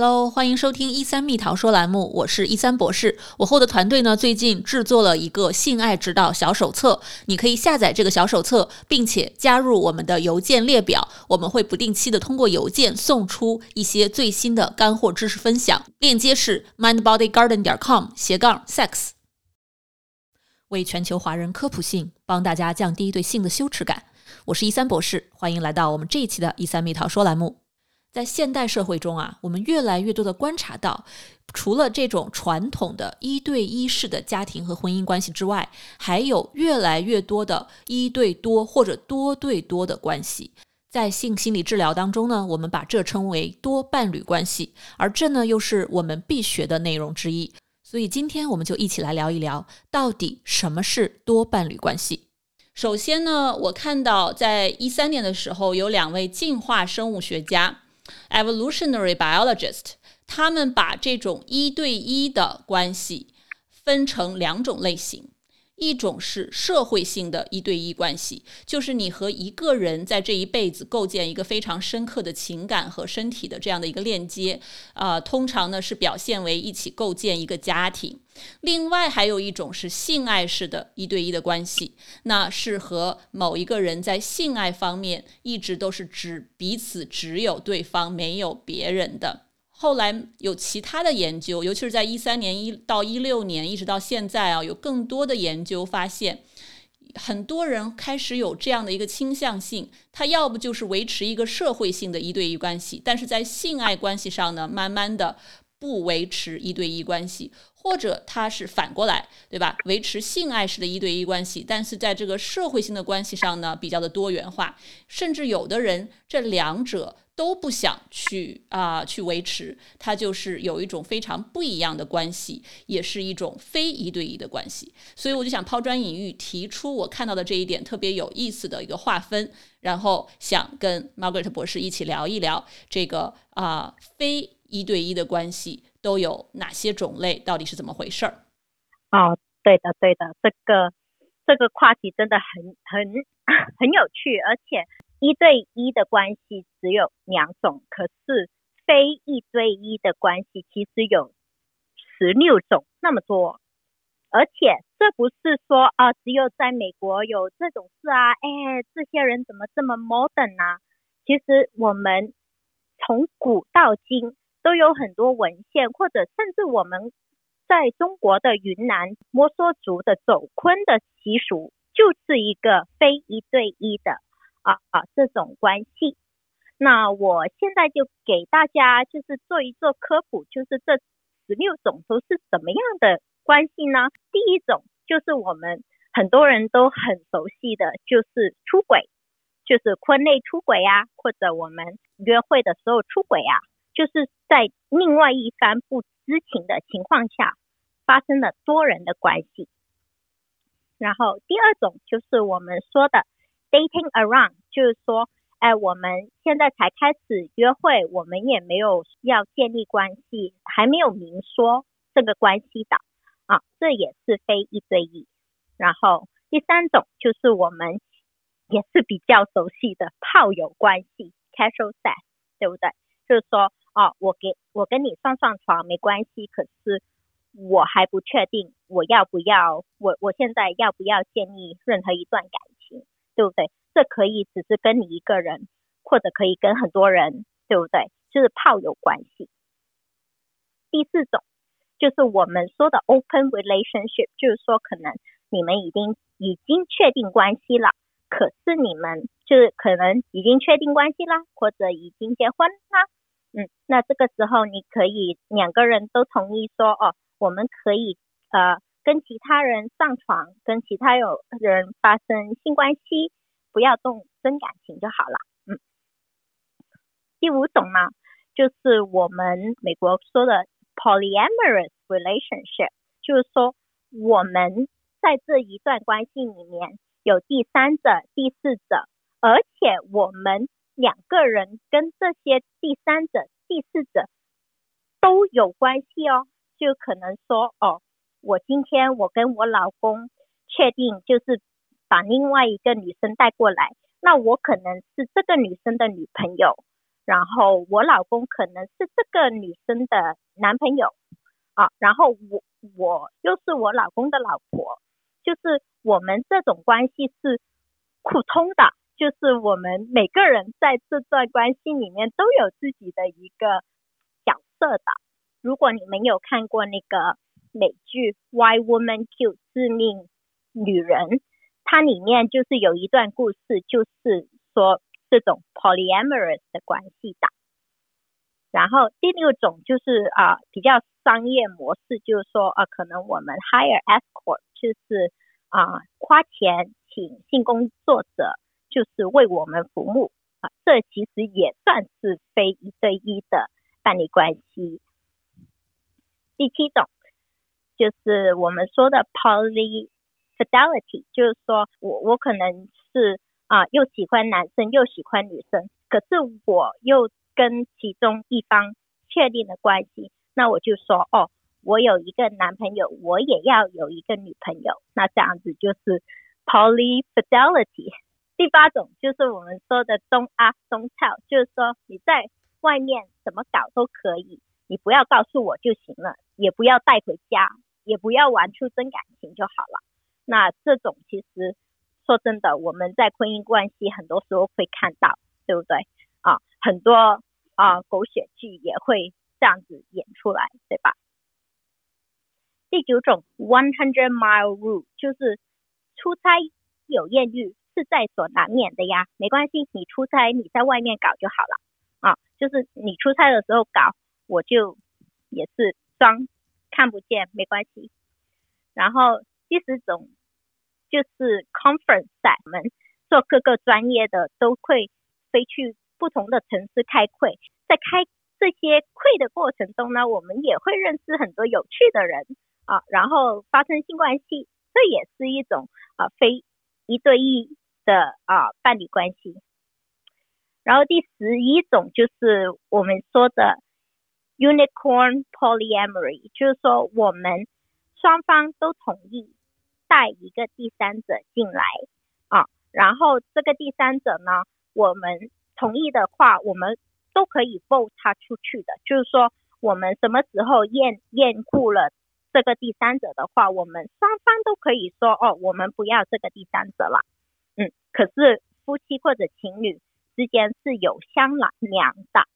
Hello，欢迎收听一三蜜桃说栏目，我是一三博士。我后的团队呢，最近制作了一个性爱指导小手册，你可以下载这个小手册，并且加入我们的邮件列表，我们会不定期的通过邮件送出一些最新的干货知识分享。链接是 mindbodygarden 点 com 斜杠 sex。为全球华人科普性，帮大家降低对性的羞耻感。我是一三博士，欢迎来到我们这一期的一三蜜桃说栏目。在现代社会中啊，我们越来越多的观察到，除了这种传统的一对一式的家庭和婚姻关系之外，还有越来越多的一对多或者多对多的关系。在性心理治疗当中呢，我们把这称为多伴侣关系，而这呢又是我们必学的内容之一。所以今天我们就一起来聊一聊，到底什么是多伴侣关系。首先呢，我看到在一三年的时候，有两位进化生物学家。Evolutionary biologist，他们把这种一对一的关系分成两种类型，一种是社会性的一对一关系，就是你和一个人在这一辈子构建一个非常深刻的情感和身体的这样的一个链接，啊，通常呢是表现为一起构建一个家庭。另外还有一种是性爱式的一对一的关系，那是和某一个人在性爱方面一直都是只彼此只有对方没有别人的。后来有其他的研究，尤其是在一三年一到一六年一直到现在啊，有更多的研究发现，很多人开始有这样的一个倾向性，他要不就是维持一个社会性的一对一关系，但是在性爱关系上呢，慢慢的不维持一对一关系。或者他是反过来，对吧？维持性爱式的一对一关系，但是在这个社会性的关系上呢，比较的多元化，甚至有的人这两者都不想去啊去维持，它就是有一种非常不一样的关系，也是一种非一对一的关系。所以我就想抛砖引玉，提出我看到的这一点特别有意思的一个划分，然后想跟 Margaret 博士一起聊一聊这个啊非一对一的关系。都有哪些种类？到底是怎么回事儿？哦，对的，对的，这个这个话题真的很很很有趣，而且一对一的关系只有两种，可是非一对一的关系其实有十六种那么多，而且这不是说啊，只有在美国有这种事啊，哎，这些人怎么这么 modern 呢？其实我们从古到今。都有很多文献，或者甚至我们在中国的云南摩梭族的走坤的习俗，就是一个非一对一的啊啊这种关系。那我现在就给大家就是做一做科普，就是这十六种都是什么样的关系呢？第一种就是我们很多人都很熟悉的，就是出轨，就是婚内出轨呀，或者我们约会的时候出轨呀。就是在另外一方不知情的情况下发生了多人的关系，然后第二种就是我们说的 dating around，就是说，哎，我们现在才开始约会，我们也没有要建立关系，还没有明说这个关系的啊，这也是非一对一。然后第三种就是我们也是比较熟悉的炮友关系 casual sex，对不对？就是说。哦，我给我跟你上上床没关系，可是我还不确定我要不要，我我现在要不要建立任何一段感情，对不对？这可以只是跟你一个人，或者可以跟很多人，对不对？就是炮友关系。第四种就是我们说的 open relationship，就是说可能你们已经已经确定关系了，可是你们就是可能已经确定关系啦，或者已经结婚啦。嗯，那这个时候你可以两个人都同意说，哦，我们可以呃跟其他人上床，跟其他有人发生性关系，不要动真感情就好了。嗯，第五种呢，就是我们美国说的 polyamorous relationship，就是说我们在这一段关系里面有第三者、第四者，而且我们。两个人跟这些第三者、第四者都有关系哦，就可能说哦，我今天我跟我老公确定就是把另外一个女生带过来，那我可能是这个女生的女朋友，然后我老公可能是这个女生的男朋友啊，然后我我又是我老公的老婆，就是我们这种关系是互通的，就是我们每个人在这段关系里面都有自己的一个角色的。如果你们有看过那个美剧《Why Woman Kill》致命女人，它里面就是有一段故事，就是说。这种 polyamorous 的关系的，然后第六种就是啊比较商业模式，就是说啊可能我们 hire escort 就是啊花钱请性工作者，就是为我们服务啊，这其实也算是非一对一的伴侣关系。第七种就是我们说的 poly fidelity，就是说我我可能是。啊，又喜欢男生又喜欢女生，可是我又跟其中一方确定了关系，那我就说哦，我有一个男朋友，我也要有一个女朋友，那这样子就是 poly fidelity。第八种就是我们说的 don't ask don't tell，就是说你在外面怎么搞都可以，你不要告诉我就行了，也不要带回家，也不要玩出真感情就好了。那这种其实。说真的，我们在婚姻关系很多时候会看到，对不对？啊，很多啊狗血剧也会这样子演出来，对吧？第九种 one hundred mile rule 就是出差有艳遇是在所难免的呀，没关系，你出差你在外面搞就好了啊，就是你出差的时候搞，我就也是装看不见，没关系。然后第十种。就是 conference 在我们做各个专业的都会飞去不同的城市开会，在开这些会的过程中呢，我们也会认识很多有趣的人啊，然后发生性关系，这也是一种啊非一对一的啊伴侣关系。然后第十一种就是我们说的 unicorn polyamory，就是说我们双方都同意。带一个第三者进来啊，然后这个第三者呢，我们同意的话，我们都可以 vote 他出去的。就是说，我们什么时候厌厌恶了这个第三者的话，我们双方都可以说哦，我们不要这个第三者了。嗯，可是夫妻或者情侣之间是有商量的。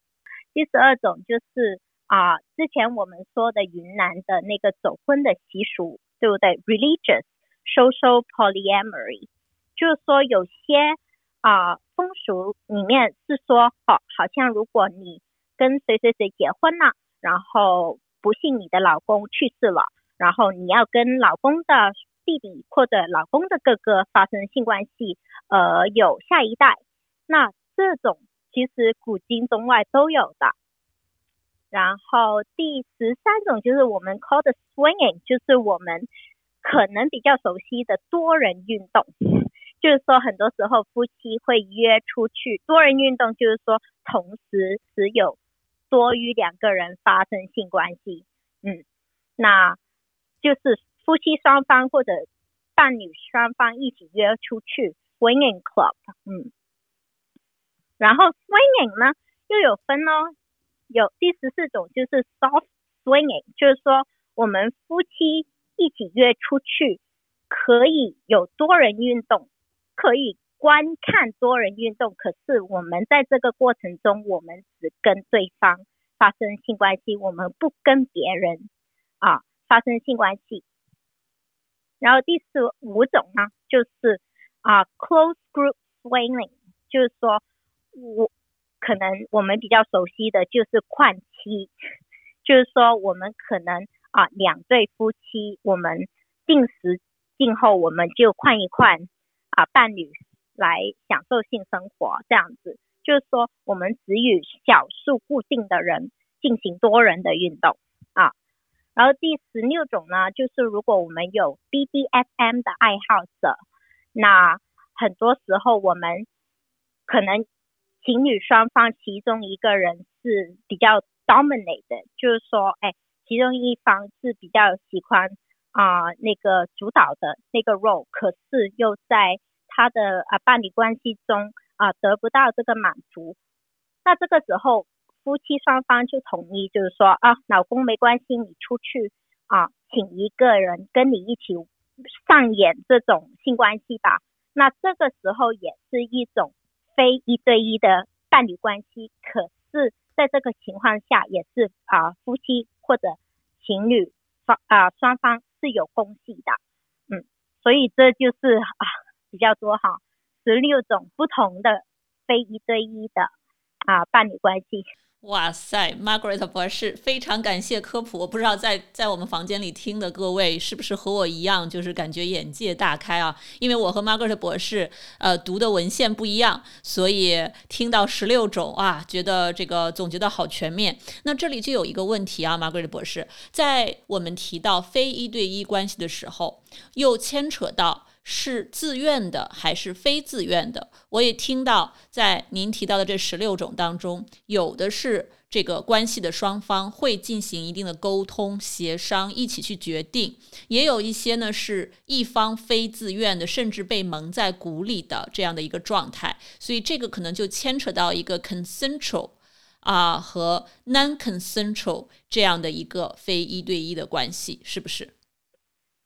第十二种就是啊，之前我们说的云南的那个走婚的习俗，对不对？Religious。Social polyamory，就是说有些啊风俗里面是说，哦，好像如果你跟谁谁谁结婚了，然后不幸你的老公去世了，然后你要跟老公的弟弟或者老公的哥哥发生性关系，呃，有下一代，那这种其实古今中外都有的。然后第十三种就是我们 call 的 swinging，就是我们。可能比较熟悉的多人运动，就是说很多时候夫妻会约出去。多人运动就是说同时只有多于两个人发生性关系，嗯，那就是夫妻双方或者伴侣双方一起约出去 swinging club，嗯，然后 swinging 呢又有分哦，有第十四种就是 soft swinging，就是说我们夫妻。一起约出去，可以有多人运动，可以观看多人运动。可是我们在这个过程中，我们只跟对方发生性关系，我们不跟别人啊发生性关系。然后第四五种呢，就是啊 close group swinging，就是说我可能我们比较熟悉的就是换妻，就是说我们可能。啊，两对夫妻，我们定时定后，我们就换一换啊，伴侣来享受性生活，这样子，就是说，我们只与少数固定的人进行多人的运动啊。然后第十六种呢，就是如果我们有 BDSM 的爱好者，那很多时候我们可能情侣双方其中一个人是比较 dominate 的，就是说，哎。其中一方是比较喜欢啊那个主导的那个 role，可是又在他的啊伴侣关系中啊得不到这个满足，那这个时候夫妻双方就同意，就是说啊，老公没关系，你出去啊，请一个人跟你一起上演这种性关系吧。那这个时候也是一种非一对一的伴侣关系，可是在这个情况下也是啊，夫妻或者情侣双啊双方是有共系的，嗯，所以这就是啊比较多哈，十六种不同的非一对一的啊伴侣关系。哇塞，Margaret 博士，非常感谢科普。我不知道在在我们房间里听的各位是不是和我一样，就是感觉眼界大开啊？因为我和 Margaret 博士呃读的文献不一样，所以听到十六种啊，觉得这个总结的好全面。那这里就有一个问题啊，Margaret 博士，在我们提到非一对一关系的时候，又牵扯到。是自愿的还是非自愿的？我也听到，在您提到的这十六种当中，有的是这个关系的双方会进行一定的沟通、协商，一起去决定；也有一些呢是一方非自愿的，甚至被蒙在鼓里的这样的一个状态。所以这个可能就牵扯到一个 consensual 啊和 non-consensual 这样的一个非一对一的关系，是不是？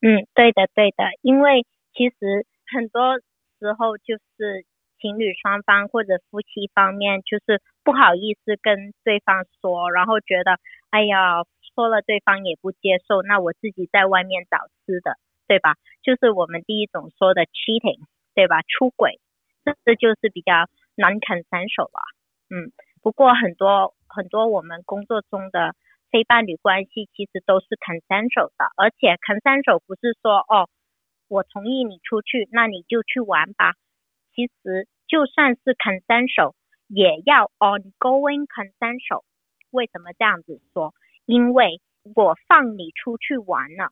嗯，对的，对的，因为。其实很多时候就是情侣双方或者夫妻方面，就是不好意思跟对方说，然后觉得哎呀说了对方也不接受，那我自己在外面找吃的，对吧？就是我们第一种说的 cheating，对吧？出轨，这就是比较难啃三手了。嗯，不过很多很多我们工作中的非伴侣关系其实都是啃三手的，而且啃三手不是说哦。我同意你出去，那你就去玩吧。其实就算是啃三手，也要 ongoing 啃三手。为什么这样子说？因为我放你出去玩了，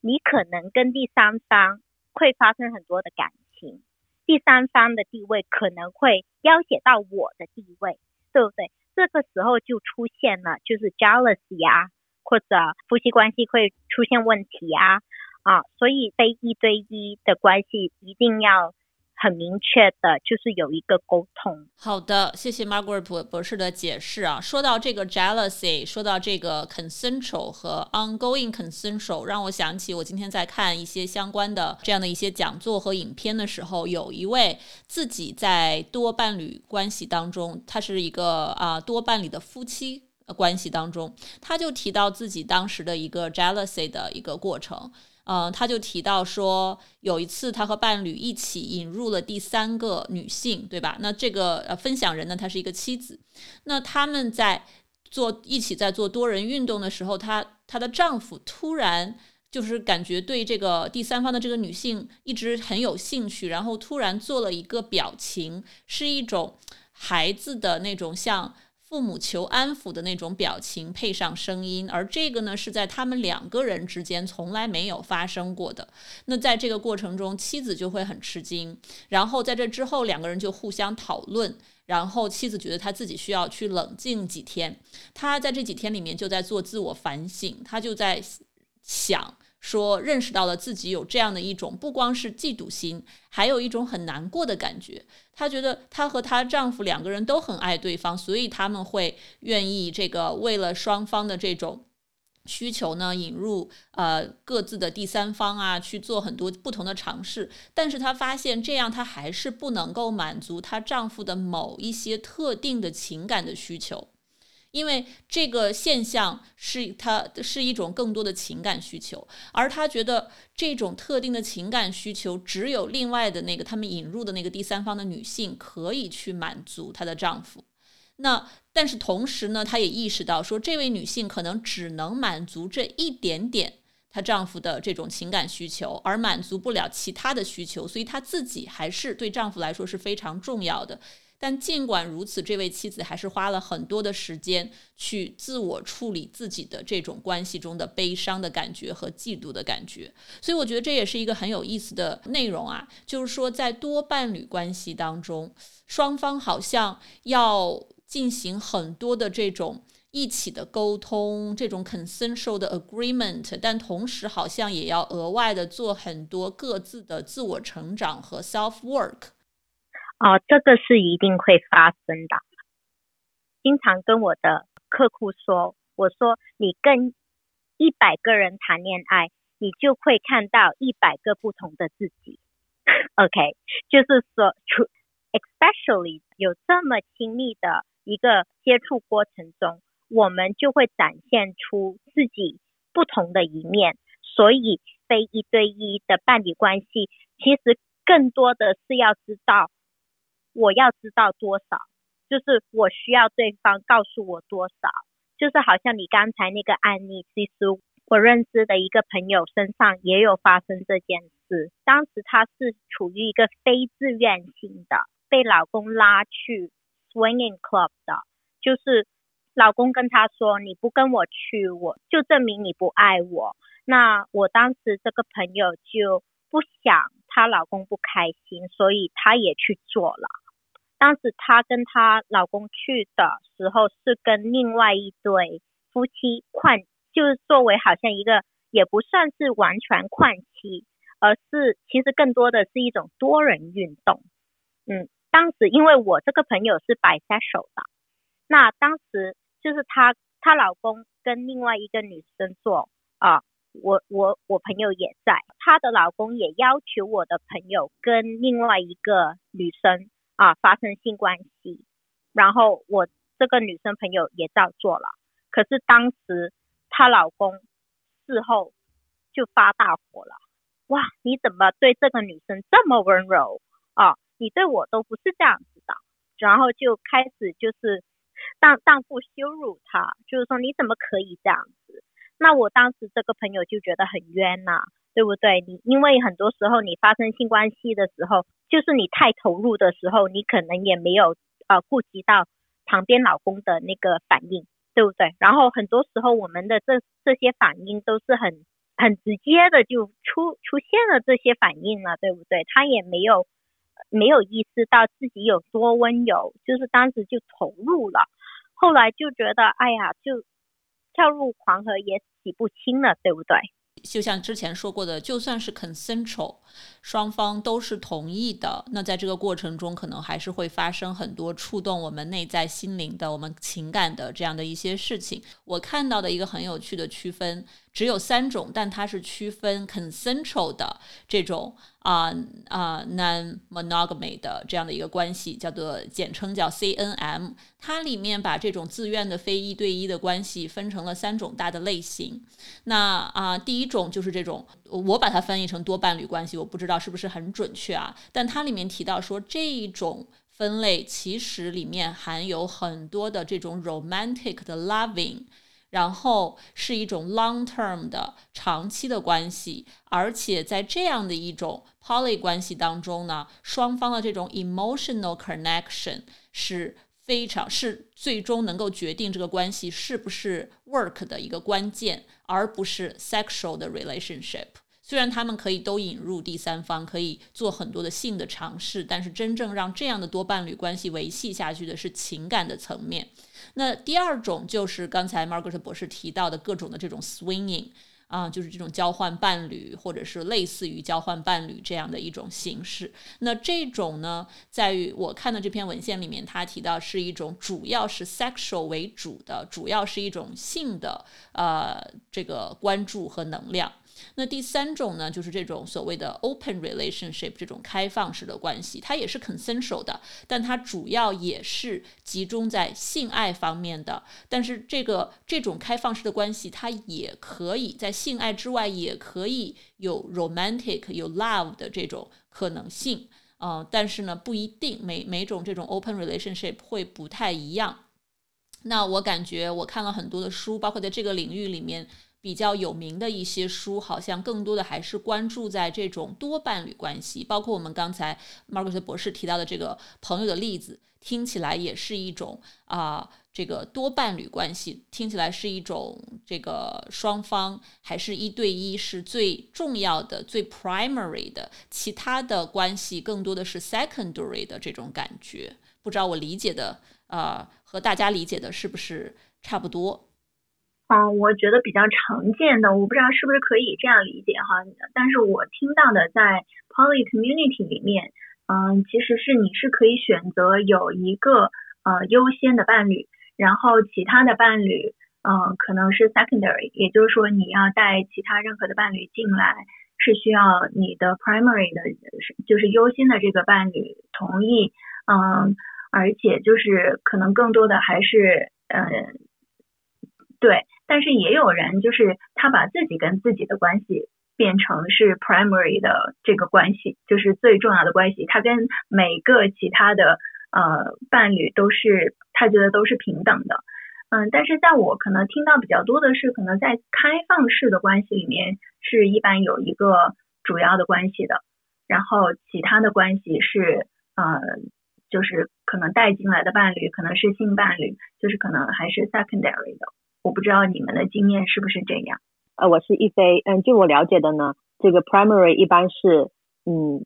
你可能跟第三方会发生很多的感情，第三方的地位可能会要挟到我的地位，对不对？这个时候就出现了，就是 jealousy 啊，或者夫妻关系会出现问题啊。啊，所以非一对一的关系一定要很明确的，就是有一个沟通。好的，谢谢 Margaret 博博士的解释啊。说到这个 jealousy，说到这个 consensual 和 ongoing consensual，让我想起我今天在看一些相关的这样的一些讲座和影片的时候，有一位自己在多伴侣关系当中，他是一个啊多伴侣的夫妻关系当中，他就提到自己当时的一个 jealousy 的一个过程。嗯，他就提到说，有一次他和伴侣一起引入了第三个女性，对吧？那这个呃分享人呢，她是一个妻子。那他们在做一起在做多人运动的时候，她她的丈夫突然就是感觉对这个第三方的这个女性一直很有兴趣，然后突然做了一个表情，是一种孩子的那种像。父母求安抚的那种表情，配上声音，而这个呢是在他们两个人之间从来没有发生过的。那在这个过程中，妻子就会很吃惊，然后在这之后，两个人就互相讨论，然后妻子觉得她自己需要去冷静几天，她在这几天里面就在做自我反省，她就在想。说认识到了自己有这样的一种不光是嫉妒心，还有一种很难过的感觉。她觉得她和她丈夫两个人都很爱对方，所以他们会愿意这个为了双方的这种需求呢，引入呃各自的第三方啊，去做很多不同的尝试。但是她发现这样，她还是不能够满足她丈夫的某一些特定的情感的需求。因为这个现象是他是一种更多的情感需求，而他觉得这种特定的情感需求只有另外的那个他们引入的那个第三方的女性可以去满足她的丈夫。那但是同时呢，她也意识到说，这位女性可能只能满足这一点点她丈夫的这种情感需求，而满足不了其他的需求，所以她自己还是对丈夫来说是非常重要的。但尽管如此，这位妻子还是花了很多的时间去自我处理自己的这种关系中的悲伤的感觉和嫉妒的感觉。所以，我觉得这也是一个很有意思的内容啊，就是说，在多伴侣关系当中，双方好像要进行很多的这种一起的沟通，这种 consensual 的 agreement，但同时好像也要额外的做很多各自的自我成长和 self work。哦，这个是一定会发生的。经常跟我的客户说，我说你跟一百个人谈恋爱，你就会看到一百个不同的自己。OK，就是说，especially 有这么亲密的一个接触过程中，我们就会展现出自己不同的一面。所以，非一对一的伴侣关系，其实更多的是要知道，我要知道多少，就是我需要对方告诉我多少。就是好像你刚才那个案例，其实我认识的一个朋友身上也有发生这件事。当时他是处于一个非自愿性的，被老公拉去 swinging club 的，就是老公跟他说：“你不跟我去，我就证明你不爱我。”那我当时这个朋友就不想她老公不开心，所以她也去做了。当时她跟她老公去的时候，是跟另外一对夫妻换，就是作为好像一个也不算是完全换妻，而是其实更多的是一种多人运动。嗯，当时因为我这个朋友是摆下手的，那当时就是她她老公跟另外一个女生做啊。我我我朋友也在，她的老公也要求我的朋友跟另外一个女生啊发生性关系，然后我这个女生朋友也照做了。可是当时她老公事后就发大火了，哇，你怎么对这个女生这么温柔啊？你对我都不是这样子的，然后就开始就是当当妇羞辱她，就是说你怎么可以这样子？那我当时这个朋友就觉得很冤呐，对不对？你因为很多时候你发生性关系的时候，就是你太投入的时候，你可能也没有呃顾及到旁边老公的那个反应，对不对？然后很多时候我们的这这些反应都是很很直接的就出出现了这些反应了，对不对？他也没有没有意识到自己有多温柔，就是当时就投入了，后来就觉得哎呀就。跳入黄河也洗不清了，对不对？就像之前说过的，就算是 consensual，双方都是同意的，那在这个过程中，可能还是会发生很多触动我们内在心灵的、我们情感的这样的一些事情。我看到的一个很有趣的区分。只有三种，但它是区分 consensual 的这种啊啊 non monogamy 的这样的一个关系，叫做简称叫 CNM。它里面把这种自愿的非一对一的关系分成了三种大的类型。那啊，第一种就是这种，我把它翻译成多伴侣关系，我不知道是不是很准确啊。但它里面提到说，这一种分类其实里面含有很多的这种 romantic 的 loving。然后是一种 long term 的长期的关系，而且在这样的一种 poly 关系当中呢，双方的这种 emotional connection 是非常是最终能够决定这个关系是不是 work 的一个关键，而不是 sexual 的 relationship。虽然他们可以都引入第三方，可以做很多的性的尝试，但是真正让这样的多伴侣关系维系下去的是情感的层面。那第二种就是刚才 Margaret 博士提到的各种的这种 swinging 啊，就是这种交换伴侣，或者是类似于交换伴侣这样的一种形式。那这种呢，在于我看的这篇文献里面，他提到是一种主要是 sexual 为主的，主要是一种性的呃这个关注和能量。那第三种呢，就是这种所谓的 open relationship 这种开放式的关系，它也是 consensual 的，但它主要也是集中在性爱方面的。但是这个这种开放式的关系，它也可以在性爱之外，也可以有 romantic 有 love 的这种可能性。呃，但是呢，不一定每每种这种 open relationship 会不太一样。那我感觉我看了很多的书，包括在这个领域里面。比较有名的一些书，好像更多的还是关注在这种多伴侣关系，包括我们刚才 Margaret 博士提到的这个朋友的例子，听起来也是一种啊，这个多伴侣关系听起来是一种这个双方还是一对一是最重要的、最 primary 的，其他的关系更多的是 secondary 的这种感觉。不知道我理解的啊，和大家理解的是不是差不多？嗯，我觉得比较常见的，我不知道是不是可以这样理解哈。但是我听到的在 poly community 里面，嗯，其实是你是可以选择有一个呃优先的伴侣，然后其他的伴侣，嗯，可能是 secondary，也就是说你要带其他任何的伴侣进来，是需要你的 primary 的，就是优先的这个伴侣同意，嗯，而且就是可能更多的还是，嗯，对，但是也有人就是他把自己跟自己的关系。变成是 primary 的这个关系，就是最重要的关系。他跟每个其他的呃伴侣都是，他觉得都是平等的。嗯，但是在我可能听到比较多的是，可能在开放式的关系里面是一般有一个主要的关系的，然后其他的关系是呃，就是可能带进来的伴侣可能是性伴侣，就是可能还是 secondary 的。我不知道你们的经验是不是这样。呃，我是一飞，嗯，据我了解的呢，这个 primary 一般是，嗯，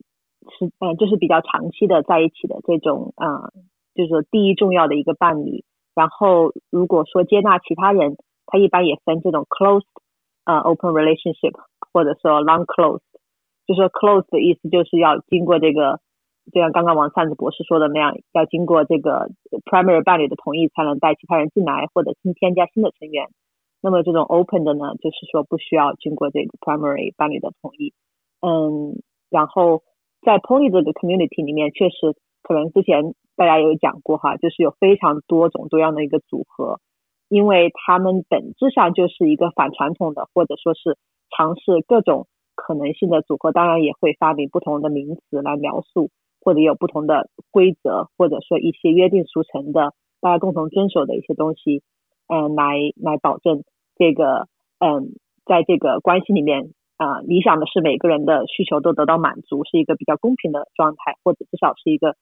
是，嗯，就是比较长期的在一起的这种，啊，就是说第一重要的一个伴侣。然后如果说接纳其他人，他一般也分这种 closed，呃，open relationship，或者说 long closed。就说 closed 的意思就是要经过这个，就像刚刚王扇子博士说的那样，要经过这个 primary 伴侣的同意才能带其他人进来，或者新添加新的成员。那么这种 open 的呢，就是说不需要经过这个 primary 伴侣的同意，嗯，然后在 poly 这个 community 里面，确实可能之前大家有讲过哈，就是有非常多种多样的一个组合，因为他们本质上就是一个反传统的，或者说是尝试各种可能性的组合，当然也会发明不同的名词来描述，或者有不同的规则，或者说一些约定俗成的大家共同遵守的一些东西。嗯，来来保证这个，嗯，在这个关系里面，啊，理想的是每个人的需求都得到满足，是一个比较公平的状态，或者至少是一个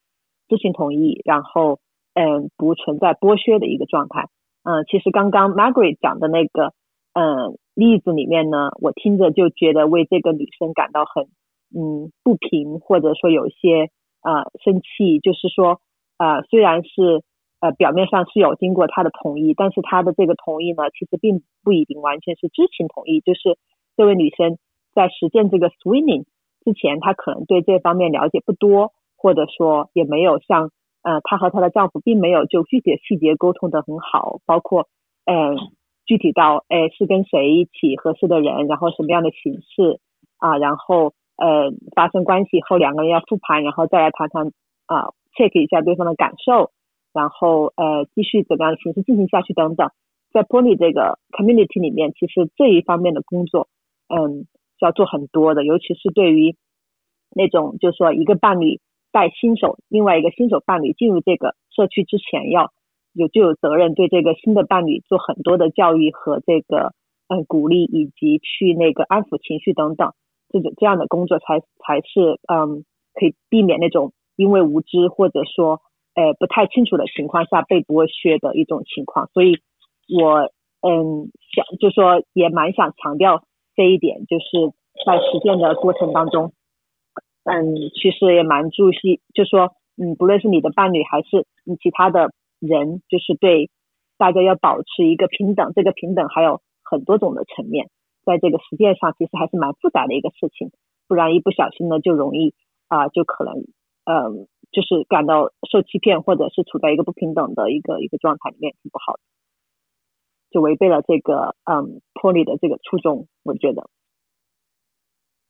知情同意，然后，嗯，不存在剥削的一个状态。嗯，其实刚刚 Margaret 讲的那个，嗯，例子里面呢，我听着就觉得为这个女生感到很，嗯，不平，或者说有一些，呃，生气，就是说，呃，虽然是。呃，表面上是有经过他的同意，但是他的这个同意呢，其实并不一定完全是知情同意。就是这位女生在实践这个 swimming 之前，她可能对这方面了解不多，或者说也没有像呃，她和她的丈夫并没有就具体的细节沟通的很好，包括嗯，具体到哎是跟谁一起合适的人，然后什么样的形式啊，然后呃发生关系后两个人要复盘，然后再来谈谈啊 check 一下对方的感受。然后呃，继续怎么样的形式进行下去等等，在 Pony 这个 community 里面，其实这一方面的工作，嗯，是要做很多的，尤其是对于那种就是说一个伴侣带新手，另外一个新手伴侣进入这个社区之前，要有就有责任对这个新的伴侣做很多的教育和这个嗯鼓励，以及去那个安抚情绪等等，这种这样的工作才才是嗯可以避免那种因为无知或者说。呃，不太清楚的情况下被剥削的一种情况，所以我嗯想就说也蛮想强调这一点，就是在实践的过程当中，嗯，其实也蛮注意，就说嗯，不论是你的伴侣还是你其他的人，就是对大家要保持一个平等，这个平等还有很多种的层面，在这个实践上其实还是蛮复杂的一个事情，不然一不小心呢就容易啊，就可能嗯。就是感到受欺骗，或者是处在一个不平等的一个一个状态里面，挺不好的，就违背了这个嗯 Poly 的这个初衷，我觉得。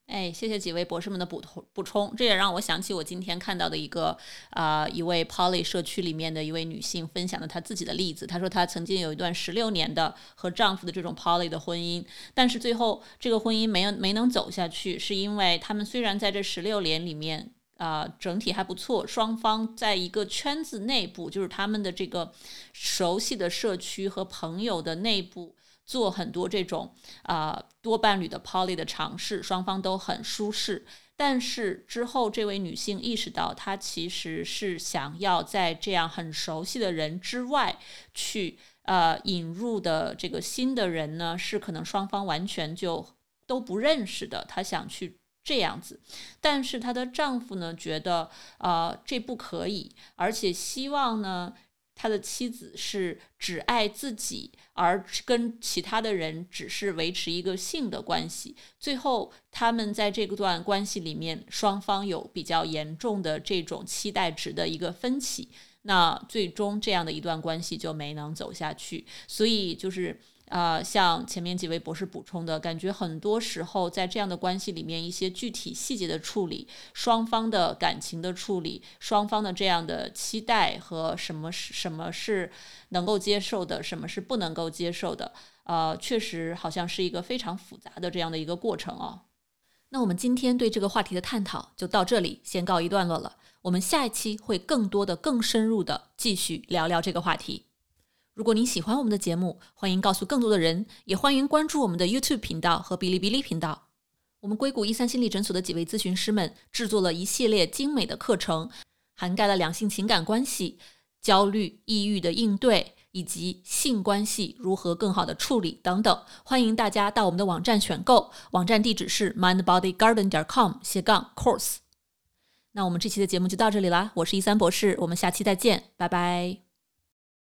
哎，谢谢几位博士们的补充补充，这也让我想起我今天看到的一个啊一位 Poly 社区里面的一位女性分享的她自己的例子。她说她曾经有一段十六年的和丈夫的这种 Poly 的婚姻，但是最后这个婚姻没有没能走下去，是因为他们虽然在这十六年里面。啊，整体还不错。双方在一个圈子内部，就是他们的这个熟悉的社区和朋友的内部，做很多这种啊多伴侣的 poly 的尝试，双方都很舒适。但是之后，这位女性意识到，她其实是想要在这样很熟悉的人之外，去呃引入的这个新的人呢，是可能双方完全就都不认识的。她想去。这样子，但是她的丈夫呢觉得，呃，这不可以，而且希望呢，他的妻子是只爱自己，而跟其他的人只是维持一个性的关系。最后，他们在这段关系里面，双方有比较严重的这种期待值的一个分歧。那最终这样的一段关系就没能走下去。所以就是。啊，像前面几位博士补充的，感觉很多时候在这样的关系里面，一些具体细节的处理，双方的感情的处理，双方的这样的期待和什么是什么是能够接受的，什么是不能够接受的，呃，确实好像是一个非常复杂的这样的一个过程哦。那我们今天对这个话题的探讨就到这里，先告一段落了。我们下一期会更多的、更深入的继续聊聊这个话题。如果您喜欢我们的节目，欢迎告诉更多的人，也欢迎关注我们的 YouTube 频道和哔哩哔哩频道。我们硅谷一三心理诊所的几位咨询师们制作了一系列精美的课程，涵盖了两性情感关系、焦虑、抑郁的应对，以及性关系如何更好的处理等等。欢迎大家到我们的网站选购，网站地址是 mindbodygarden 点 com 斜杠 course。那我们这期的节目就到这里啦，我是一三博士，我们下期再见，拜拜。